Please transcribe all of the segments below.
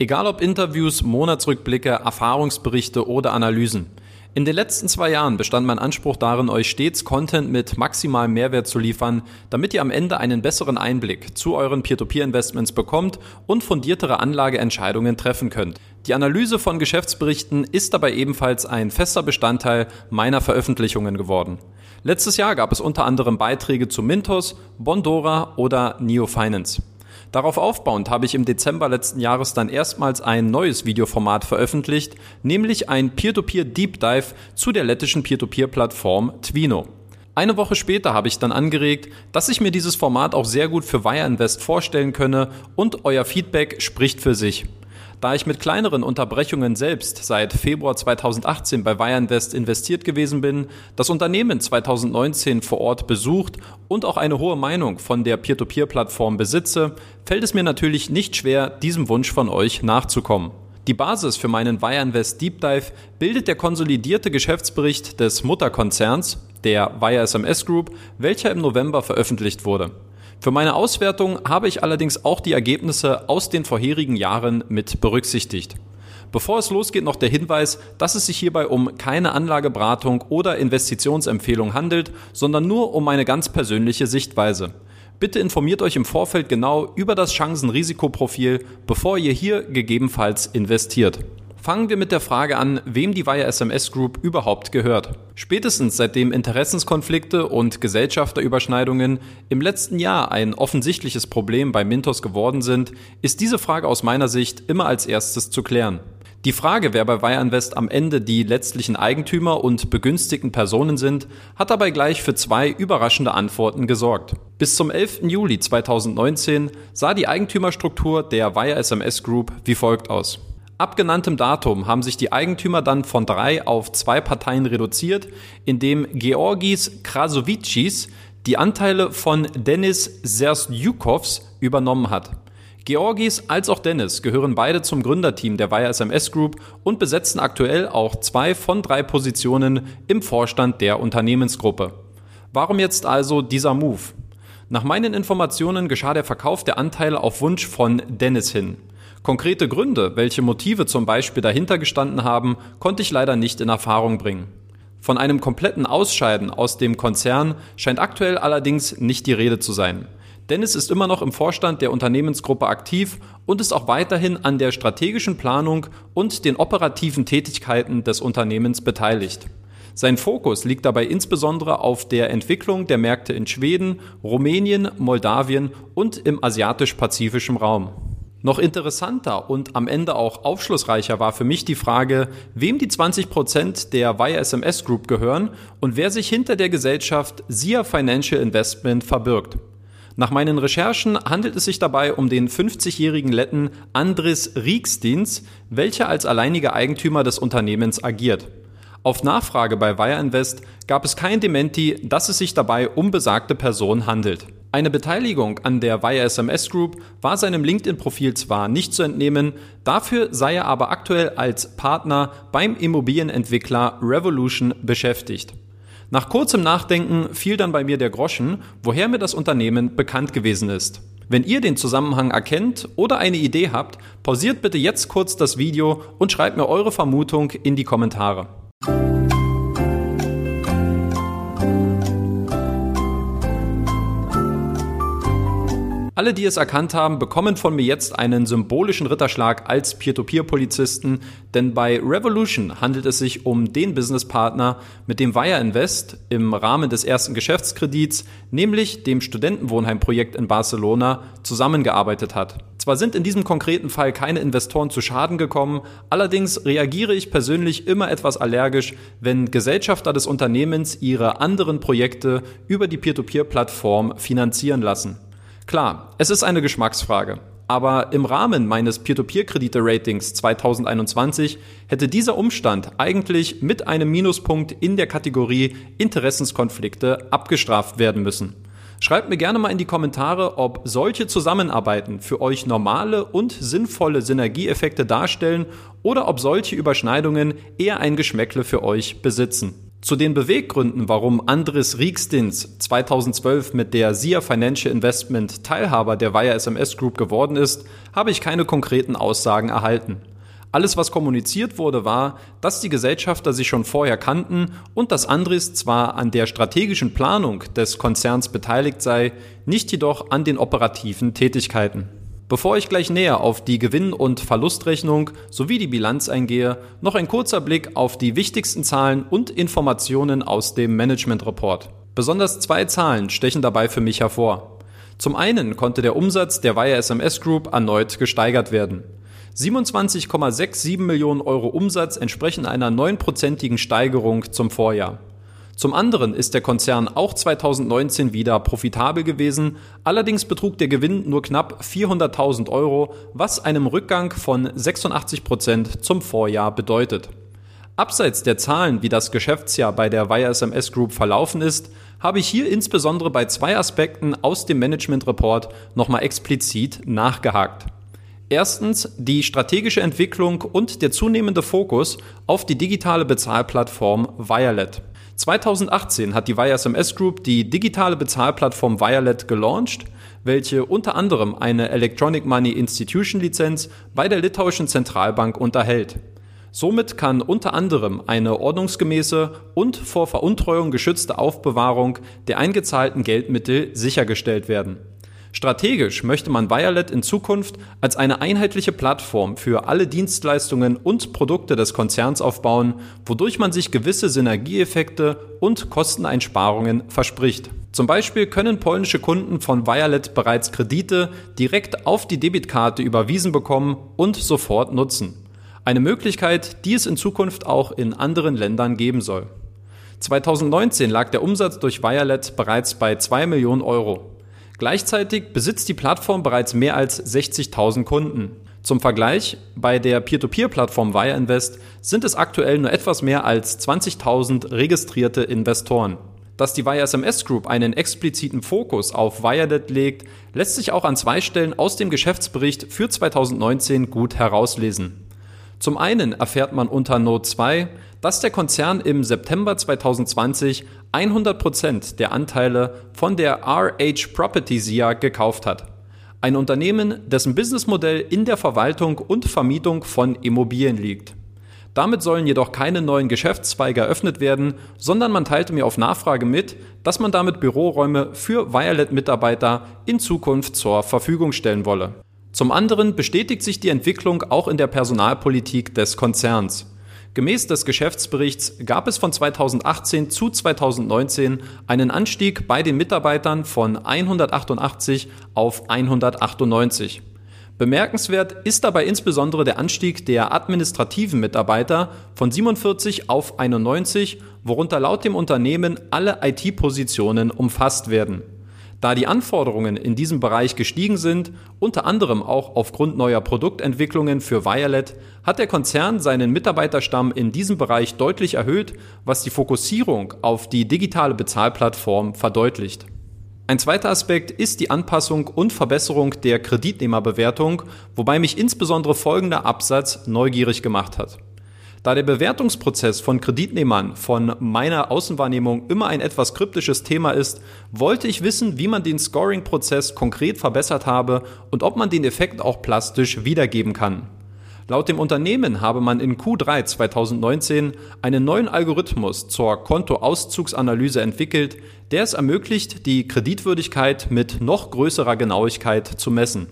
Egal ob Interviews, Monatsrückblicke, Erfahrungsberichte oder Analysen. In den letzten zwei Jahren bestand mein Anspruch darin, euch stets Content mit maximalem Mehrwert zu liefern, damit ihr am Ende einen besseren Einblick zu euren Peer-to-Peer-Investments bekommt und fundiertere Anlageentscheidungen treffen könnt. Die Analyse von Geschäftsberichten ist dabei ebenfalls ein fester Bestandteil meiner Veröffentlichungen geworden. Letztes Jahr gab es unter anderem Beiträge zu Mintos, Bondora oder Neo Finance. Darauf aufbauend habe ich im Dezember letzten Jahres dann erstmals ein neues Videoformat veröffentlicht, nämlich ein Peer-to-Peer Deep Dive zu der lettischen Peer-to-Peer-Plattform Twino. Eine Woche später habe ich dann angeregt, dass ich mir dieses Format auch sehr gut für Wire Invest vorstellen könne und euer Feedback spricht für sich. Da ich mit kleineren Unterbrechungen selbst seit Februar 2018 bei Wireinvest investiert gewesen bin, das Unternehmen 2019 vor Ort besucht und auch eine hohe Meinung von der Peer-to-Peer-Plattform besitze, fällt es mir natürlich nicht schwer, diesem Wunsch von euch nachzukommen. Die Basis für meinen Wireinvest Deep Dive bildet der konsolidierte Geschäftsbericht des Mutterkonzerns, der Wire SMS Group, welcher im November veröffentlicht wurde. Für meine Auswertung habe ich allerdings auch die Ergebnisse aus den vorherigen Jahren mit berücksichtigt. Bevor es losgeht, noch der Hinweis, dass es sich hierbei um keine Anlageberatung oder Investitionsempfehlung handelt, sondern nur um eine ganz persönliche Sichtweise. Bitte informiert euch im Vorfeld genau über das Chancen-Risikoprofil, bevor ihr hier gegebenenfalls investiert. Fangen wir mit der Frage an, wem die Wire SMS Group überhaupt gehört. Spätestens seitdem Interessenskonflikte und Gesellschafterüberschneidungen im letzten Jahr ein offensichtliches Problem bei Mintos geworden sind, ist diese Frage aus meiner Sicht immer als erstes zu klären. Die Frage, wer bei Wire Invest am Ende die letztlichen Eigentümer und begünstigten Personen sind, hat dabei gleich für zwei überraschende Antworten gesorgt. Bis zum 11. Juli 2019 sah die Eigentümerstruktur der Wire SMS Group wie folgt aus. Ab genanntem Datum haben sich die Eigentümer dann von drei auf zwei Parteien reduziert, indem Georgis Krasovicis die Anteile von Denis Sersdjukovs übernommen hat. Georgis als auch Dennis gehören beide zum Gründerteam der Wire SMS Group und besetzen aktuell auch zwei von drei Positionen im Vorstand der Unternehmensgruppe. Warum jetzt also dieser Move? Nach meinen Informationen geschah der Verkauf der Anteile auf Wunsch von Dennis hin. Konkrete Gründe, welche Motive zum Beispiel dahinter gestanden haben, konnte ich leider nicht in Erfahrung bringen. Von einem kompletten Ausscheiden aus dem Konzern scheint aktuell allerdings nicht die Rede zu sein. Dennis ist immer noch im Vorstand der Unternehmensgruppe aktiv und ist auch weiterhin an der strategischen Planung und den operativen Tätigkeiten des Unternehmens beteiligt. Sein Fokus liegt dabei insbesondere auf der Entwicklung der Märkte in Schweden, Rumänien, Moldawien und im asiatisch-pazifischen Raum. Noch interessanter und am Ende auch aufschlussreicher war für mich die Frage, wem die 20% der Wire SMS Group gehören und wer sich hinter der Gesellschaft SIA Financial Investment verbirgt. Nach meinen Recherchen handelt es sich dabei um den 50-jährigen Letten Andris Riekstins, welcher als alleiniger Eigentümer des Unternehmens agiert. Auf Nachfrage bei Wire Invest gab es kein Dementi, dass es sich dabei um besagte Person handelt. Eine Beteiligung an der Wire SMS Group war seinem LinkedIn-Profil zwar nicht zu entnehmen, dafür sei er aber aktuell als Partner beim Immobilienentwickler Revolution beschäftigt. Nach kurzem Nachdenken fiel dann bei mir der Groschen, woher mir das Unternehmen bekannt gewesen ist. Wenn ihr den Zusammenhang erkennt oder eine Idee habt, pausiert bitte jetzt kurz das Video und schreibt mir eure Vermutung in die Kommentare. Alle, die es erkannt haben, bekommen von mir jetzt einen symbolischen Ritterschlag als Peer-to-Peer-Polizisten, denn bei Revolution handelt es sich um den Businesspartner, mit dem Wire Invest im Rahmen des ersten Geschäftskredits, nämlich dem Studentenwohnheimprojekt in Barcelona, zusammengearbeitet hat. Zwar sind in diesem konkreten Fall keine Investoren zu Schaden gekommen, allerdings reagiere ich persönlich immer etwas allergisch, wenn Gesellschafter des Unternehmens ihre anderen Projekte über die Peer-to-Peer-Plattform finanzieren lassen. Klar, es ist eine Geschmacksfrage. Aber im Rahmen meines Peer-to-Peer-Kredite-Ratings 2021 hätte dieser Umstand eigentlich mit einem Minuspunkt in der Kategorie Interessenskonflikte abgestraft werden müssen. Schreibt mir gerne mal in die Kommentare, ob solche Zusammenarbeiten für euch normale und sinnvolle Synergieeffekte darstellen oder ob solche Überschneidungen eher ein Geschmäckle für euch besitzen. Zu den Beweggründen, warum Andres Riekstins 2012 mit der SIA Financial Investment Teilhaber der Wire SMS Group geworden ist, habe ich keine konkreten Aussagen erhalten. Alles, was kommuniziert wurde, war, dass die Gesellschafter sich schon vorher kannten und dass Andres zwar an der strategischen Planung des Konzerns beteiligt sei, nicht jedoch an den operativen Tätigkeiten. Bevor ich gleich näher auf die Gewinn- und Verlustrechnung sowie die Bilanz eingehe, noch ein kurzer Blick auf die wichtigsten Zahlen und Informationen aus dem Management Report. Besonders zwei Zahlen stechen dabei für mich hervor. Zum einen konnte der Umsatz der Wire SMS Group erneut gesteigert werden. 27,67 Millionen Euro Umsatz entsprechen einer neunprozentigen Steigerung zum Vorjahr. Zum anderen ist der Konzern auch 2019 wieder profitabel gewesen, allerdings betrug der Gewinn nur knapp 400.000 Euro, was einem Rückgang von 86 Prozent zum Vorjahr bedeutet. Abseits der Zahlen, wie das Geschäftsjahr bei der Wire SMS Group verlaufen ist, habe ich hier insbesondere bei zwei Aspekten aus dem Management Report nochmal explizit nachgehakt. Erstens die strategische Entwicklung und der zunehmende Fokus auf die digitale Bezahlplattform Violet. 2018 hat die YSMS Group die digitale Bezahlplattform Violet gelauncht, welche unter anderem eine Electronic Money Institution Lizenz bei der litauischen Zentralbank unterhält. Somit kann unter anderem eine ordnungsgemäße und vor Veruntreuung geschützte Aufbewahrung der eingezahlten Geldmittel sichergestellt werden. Strategisch möchte man Violet in Zukunft als eine einheitliche Plattform für alle Dienstleistungen und Produkte des Konzerns aufbauen, wodurch man sich gewisse Synergieeffekte und Kosteneinsparungen verspricht. Zum Beispiel können polnische Kunden von Violet bereits Kredite direkt auf die Debitkarte überwiesen bekommen und sofort nutzen. Eine Möglichkeit, die es in Zukunft auch in anderen Ländern geben soll. 2019 lag der Umsatz durch Violet bereits bei 2 Millionen Euro. Gleichzeitig besitzt die Plattform bereits mehr als 60.000 Kunden. Zum Vergleich, bei der Peer-to-Peer-Plattform WireInvest sind es aktuell nur etwas mehr als 20.000 registrierte Investoren. Dass die Wire SMS Group einen expliziten Fokus auf Wirelet legt, lässt sich auch an zwei Stellen aus dem Geschäftsbericht für 2019 gut herauslesen. Zum einen erfährt man unter Note 2, dass der Konzern im September 2020 100% der Anteile von der RH Property SIA gekauft hat. Ein Unternehmen, dessen Businessmodell in der Verwaltung und Vermietung von Immobilien liegt. Damit sollen jedoch keine neuen Geschäftszweige eröffnet werden, sondern man teilte mir auf Nachfrage mit, dass man damit Büroräume für Violet-Mitarbeiter in Zukunft zur Verfügung stellen wolle. Zum anderen bestätigt sich die Entwicklung auch in der Personalpolitik des Konzerns. Gemäß des Geschäftsberichts gab es von 2018 zu 2019 einen Anstieg bei den Mitarbeitern von 188 auf 198. Bemerkenswert ist dabei insbesondere der Anstieg der administrativen Mitarbeiter von 47 auf 91, worunter laut dem Unternehmen alle IT-Positionen umfasst werden. Da die Anforderungen in diesem Bereich gestiegen sind, unter anderem auch aufgrund neuer Produktentwicklungen für Violet, hat der Konzern seinen Mitarbeiterstamm in diesem Bereich deutlich erhöht, was die Fokussierung auf die digitale Bezahlplattform verdeutlicht. Ein zweiter Aspekt ist die Anpassung und Verbesserung der Kreditnehmerbewertung, wobei mich insbesondere folgender Absatz neugierig gemacht hat. Da der Bewertungsprozess von Kreditnehmern von meiner Außenwahrnehmung immer ein etwas kryptisches Thema ist, wollte ich wissen, wie man den Scoring-Prozess konkret verbessert habe und ob man den Effekt auch plastisch wiedergeben kann. Laut dem Unternehmen habe man in Q3 2019 einen neuen Algorithmus zur Kontoauszugsanalyse entwickelt, der es ermöglicht, die Kreditwürdigkeit mit noch größerer Genauigkeit zu messen.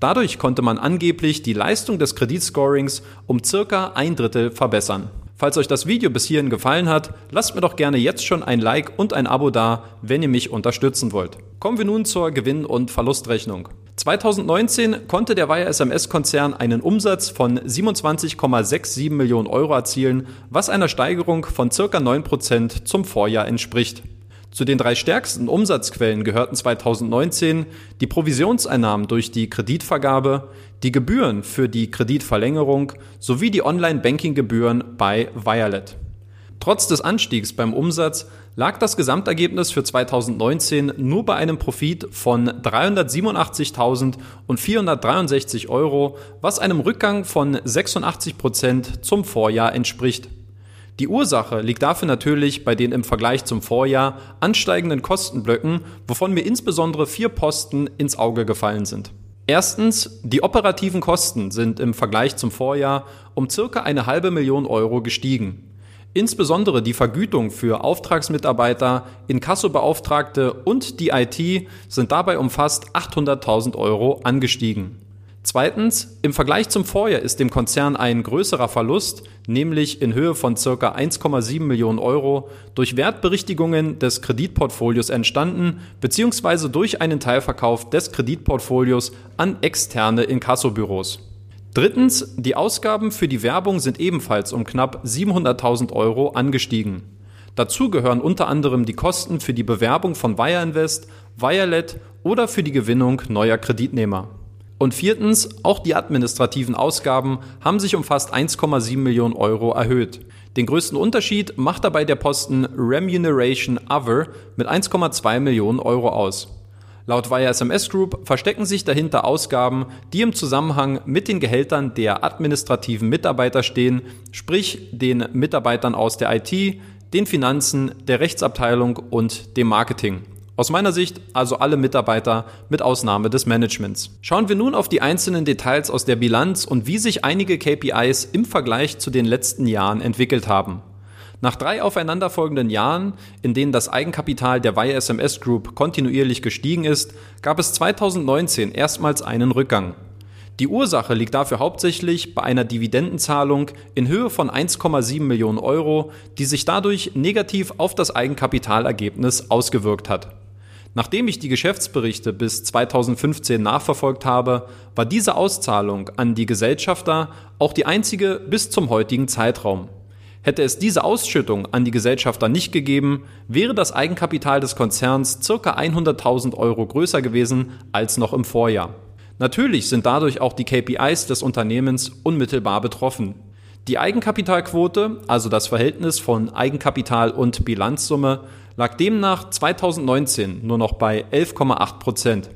Dadurch konnte man angeblich die Leistung des Kreditscorings um circa ein Drittel verbessern. Falls euch das Video bis hierhin gefallen hat, lasst mir doch gerne jetzt schon ein Like und ein Abo da, wenn ihr mich unterstützen wollt. Kommen wir nun zur Gewinn- und Verlustrechnung. 2019 konnte der Wire SMS-Konzern einen Umsatz von 27,67 Millionen Euro erzielen, was einer Steigerung von circa 9% zum Vorjahr entspricht. Zu den drei stärksten Umsatzquellen gehörten 2019 die Provisionseinnahmen durch die Kreditvergabe, die Gebühren für die Kreditverlängerung sowie die Online-Banking-Gebühren bei Violet. Trotz des Anstiegs beim Umsatz lag das Gesamtergebnis für 2019 nur bei einem Profit von 387.463 Euro, was einem Rückgang von 86 Prozent zum Vorjahr entspricht. Die Ursache liegt dafür natürlich bei den im Vergleich zum Vorjahr ansteigenden Kostenblöcken, wovon mir insbesondere vier Posten ins Auge gefallen sind. Erstens, die operativen Kosten sind im Vergleich zum Vorjahr um circa eine halbe Million Euro gestiegen. Insbesondere die Vergütung für Auftragsmitarbeiter, Inkassobeauftragte und die IT sind dabei um fast 800.000 Euro angestiegen. Zweitens, im Vergleich zum Vorjahr ist dem Konzern ein größerer Verlust, nämlich in Höhe von ca. 1,7 Millionen Euro, durch Wertberichtigungen des Kreditportfolios entstanden bzw. durch einen Teilverkauf des Kreditportfolios an externe Inkassobüros. Drittens, die Ausgaben für die Werbung sind ebenfalls um knapp 700.000 Euro angestiegen. Dazu gehören unter anderem die Kosten für die Bewerbung von Wire Invest, Wirelet oder für die Gewinnung neuer Kreditnehmer. Und viertens, auch die administrativen Ausgaben haben sich um fast 1,7 Millionen Euro erhöht. Den größten Unterschied macht dabei der Posten Remuneration Other mit 1,2 Millionen Euro aus. Laut Wire SMS Group verstecken sich dahinter Ausgaben, die im Zusammenhang mit den Gehältern der administrativen Mitarbeiter stehen, sprich den Mitarbeitern aus der IT, den Finanzen, der Rechtsabteilung und dem Marketing. Aus meiner Sicht also alle Mitarbeiter mit Ausnahme des Managements. Schauen wir nun auf die einzelnen Details aus der Bilanz und wie sich einige KPIs im Vergleich zu den letzten Jahren entwickelt haben. Nach drei aufeinanderfolgenden Jahren, in denen das Eigenkapital der Wire SMS Group kontinuierlich gestiegen ist, gab es 2019 erstmals einen Rückgang. Die Ursache liegt dafür hauptsächlich bei einer Dividendenzahlung in Höhe von 1,7 Millionen Euro, die sich dadurch negativ auf das Eigenkapitalergebnis ausgewirkt hat. Nachdem ich die Geschäftsberichte bis 2015 nachverfolgt habe, war diese Auszahlung an die Gesellschafter auch die einzige bis zum heutigen Zeitraum. Hätte es diese Ausschüttung an die Gesellschafter nicht gegeben, wäre das Eigenkapital des Konzerns ca. 100.000 Euro größer gewesen als noch im Vorjahr. Natürlich sind dadurch auch die KPIs des Unternehmens unmittelbar betroffen. Die Eigenkapitalquote, also das Verhältnis von Eigenkapital und Bilanzsumme, lag demnach 2019 nur noch bei 11,8 Prozent.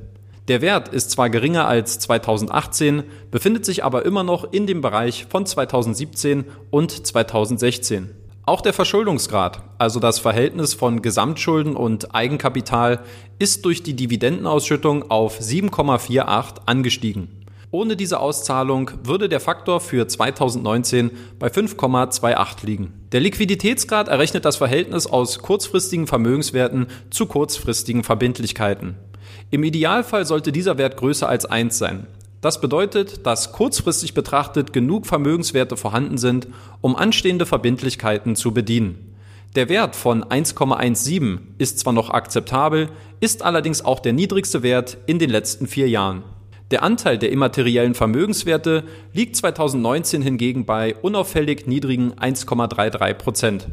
Der Wert ist zwar geringer als 2018, befindet sich aber immer noch in dem Bereich von 2017 und 2016. Auch der Verschuldungsgrad, also das Verhältnis von Gesamtschulden und Eigenkapital, ist durch die Dividendenausschüttung auf 7,48 angestiegen. Ohne diese Auszahlung würde der Faktor für 2019 bei 5,28 liegen. Der Liquiditätsgrad errechnet das Verhältnis aus kurzfristigen Vermögenswerten zu kurzfristigen Verbindlichkeiten. Im Idealfall sollte dieser Wert größer als 1 sein. Das bedeutet, dass kurzfristig betrachtet genug Vermögenswerte vorhanden sind, um anstehende Verbindlichkeiten zu bedienen. Der Wert von 1,17 ist zwar noch akzeptabel, ist allerdings auch der niedrigste Wert in den letzten vier Jahren. Der Anteil der immateriellen Vermögenswerte liegt 2019 hingegen bei unauffällig niedrigen 1,33 Prozent.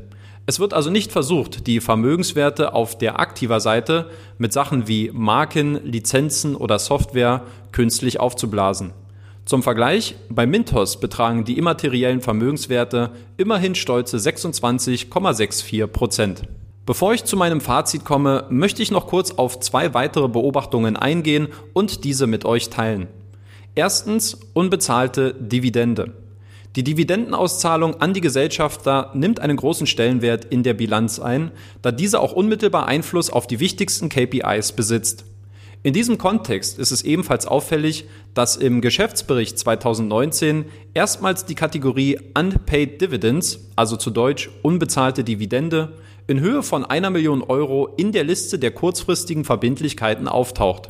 Es wird also nicht versucht, die Vermögenswerte auf der aktiver Seite mit Sachen wie Marken, Lizenzen oder Software künstlich aufzublasen. Zum Vergleich, bei Mintos betragen die immateriellen Vermögenswerte immerhin stolze 26,64 Prozent. Bevor ich zu meinem Fazit komme, möchte ich noch kurz auf zwei weitere Beobachtungen eingehen und diese mit euch teilen. Erstens unbezahlte Dividende. Die Dividendenauszahlung an die Gesellschafter nimmt einen großen Stellenwert in der Bilanz ein, da diese auch unmittelbar Einfluss auf die wichtigsten KPIs besitzt. In diesem Kontext ist es ebenfalls auffällig, dass im Geschäftsbericht 2019 erstmals die Kategorie Unpaid Dividends, also zu Deutsch unbezahlte Dividende, in Höhe von einer Million Euro in der Liste der kurzfristigen Verbindlichkeiten auftaucht.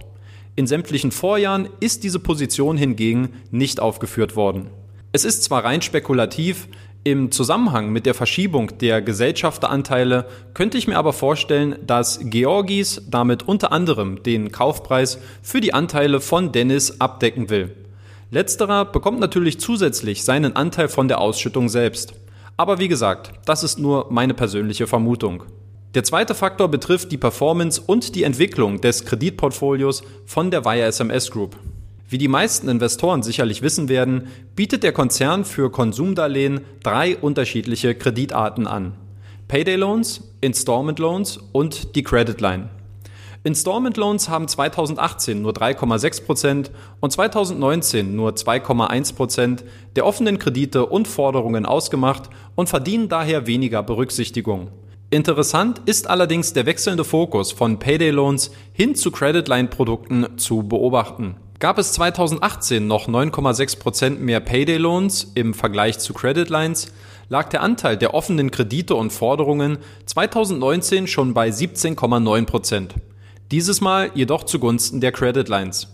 In sämtlichen Vorjahren ist diese Position hingegen nicht aufgeführt worden. Es ist zwar rein spekulativ, im Zusammenhang mit der Verschiebung der Gesellschafteranteile könnte ich mir aber vorstellen, dass Georgis damit unter anderem den Kaufpreis für die Anteile von Dennis abdecken will. Letzterer bekommt natürlich zusätzlich seinen Anteil von der Ausschüttung selbst. Aber wie gesagt, das ist nur meine persönliche Vermutung. Der zweite Faktor betrifft die Performance und die Entwicklung des Kreditportfolios von der Wire SMS Group. Wie die meisten Investoren sicherlich wissen werden, bietet der Konzern für Konsumdarlehen drei unterschiedliche Kreditarten an. Payday Loans, Installment Loans und die Credit Line. Installment Loans haben 2018 nur 3,6% und 2019 nur 2,1% der offenen Kredite und Forderungen ausgemacht und verdienen daher weniger Berücksichtigung. Interessant ist allerdings der wechselnde Fokus von Payday Loans hin zu Credit Line Produkten zu beobachten. Gab es 2018 noch 9,6% mehr Payday Loans im Vergleich zu Credit Lines, lag der Anteil der offenen Kredite und Forderungen 2019 schon bei 17,9%. Dieses Mal jedoch zugunsten der Credit Lines.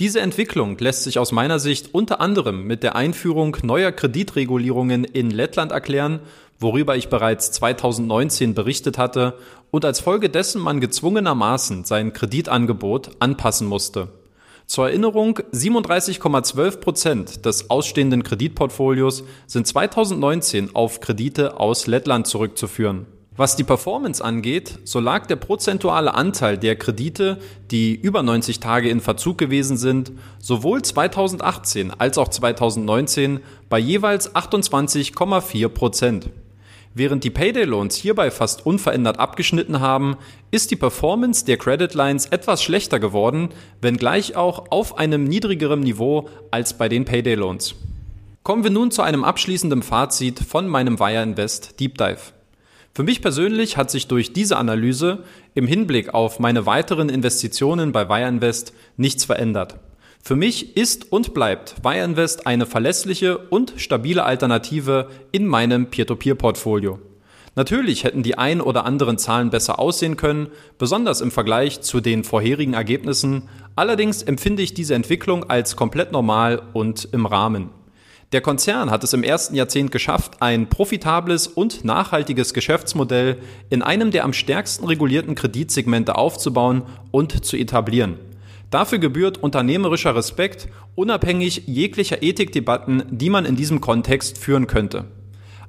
Diese Entwicklung lässt sich aus meiner Sicht unter anderem mit der Einführung neuer Kreditregulierungen in Lettland erklären, worüber ich bereits 2019 berichtet hatte und als Folge dessen man gezwungenermaßen sein Kreditangebot anpassen musste. Zur Erinnerung, 37,12 Prozent des ausstehenden Kreditportfolios sind 2019 auf Kredite aus Lettland zurückzuführen. Was die Performance angeht, so lag der prozentuale Anteil der Kredite, die über 90 Tage in Verzug gewesen sind, sowohl 2018 als auch 2019 bei jeweils 28,4 Prozent. Während die Payday Loans hierbei fast unverändert abgeschnitten haben, ist die Performance der Credit Lines etwas schlechter geworden, wenngleich auch auf einem niedrigeren Niveau als bei den Payday Loans. Kommen wir nun zu einem abschließenden Fazit von meinem Wire Invest Deep Dive. Für mich persönlich hat sich durch diese Analyse im Hinblick auf meine weiteren Investitionen bei Wire Invest nichts verändert. Für mich ist und bleibt Wire Invest eine verlässliche und stabile Alternative in meinem Peer-to-Peer-Portfolio. Natürlich hätten die ein oder anderen Zahlen besser aussehen können, besonders im Vergleich zu den vorherigen Ergebnissen. Allerdings empfinde ich diese Entwicklung als komplett normal und im Rahmen. Der Konzern hat es im ersten Jahrzehnt geschafft, ein profitables und nachhaltiges Geschäftsmodell in einem der am stärksten regulierten Kreditsegmente aufzubauen und zu etablieren. Dafür gebührt unternehmerischer Respekt, unabhängig jeglicher Ethikdebatten, die man in diesem Kontext führen könnte.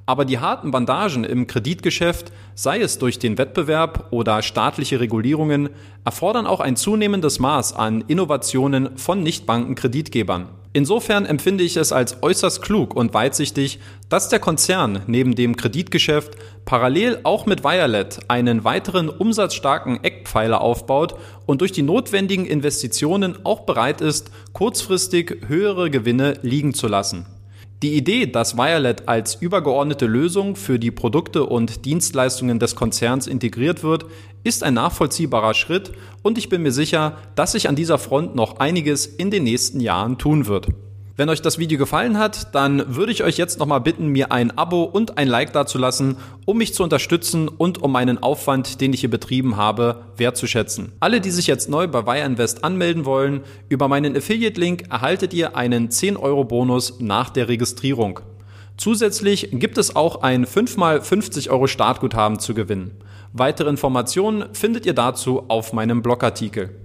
Aber die harten Bandagen im Kreditgeschäft, sei es durch den Wettbewerb oder staatliche Regulierungen, erfordern auch ein zunehmendes Maß an Innovationen von Nichtbankenkreditgebern. Insofern empfinde ich es als äußerst klug und weitsichtig, dass der Konzern neben dem Kreditgeschäft parallel auch mit Violet einen weiteren umsatzstarken Eckpfeiler aufbaut und durch die notwendigen Investitionen auch bereit ist, kurzfristig höhere Gewinne liegen zu lassen. Die Idee, dass Violet als übergeordnete Lösung für die Produkte und Dienstleistungen des Konzerns integriert wird, ist ein nachvollziehbarer Schritt und ich bin mir sicher, dass sich an dieser Front noch einiges in den nächsten Jahren tun wird. Wenn euch das Video gefallen hat, dann würde ich euch jetzt nochmal bitten, mir ein Abo und ein Like dazulassen, um mich zu unterstützen und um meinen Aufwand, den ich hier betrieben habe, wertzuschätzen. Alle, die sich jetzt neu bei Invest anmelden wollen, über meinen Affiliate-Link erhaltet ihr einen 10-Euro-Bonus nach der Registrierung. Zusätzlich gibt es auch ein 5x50 Euro Startguthaben zu gewinnen. Weitere Informationen findet ihr dazu auf meinem Blogartikel.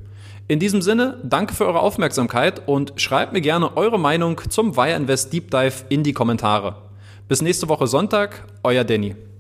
In diesem Sinne, danke für eure Aufmerksamkeit und schreibt mir gerne eure Meinung zum Wire Invest Deep Dive in die Kommentare. Bis nächste Woche Sonntag, euer Danny.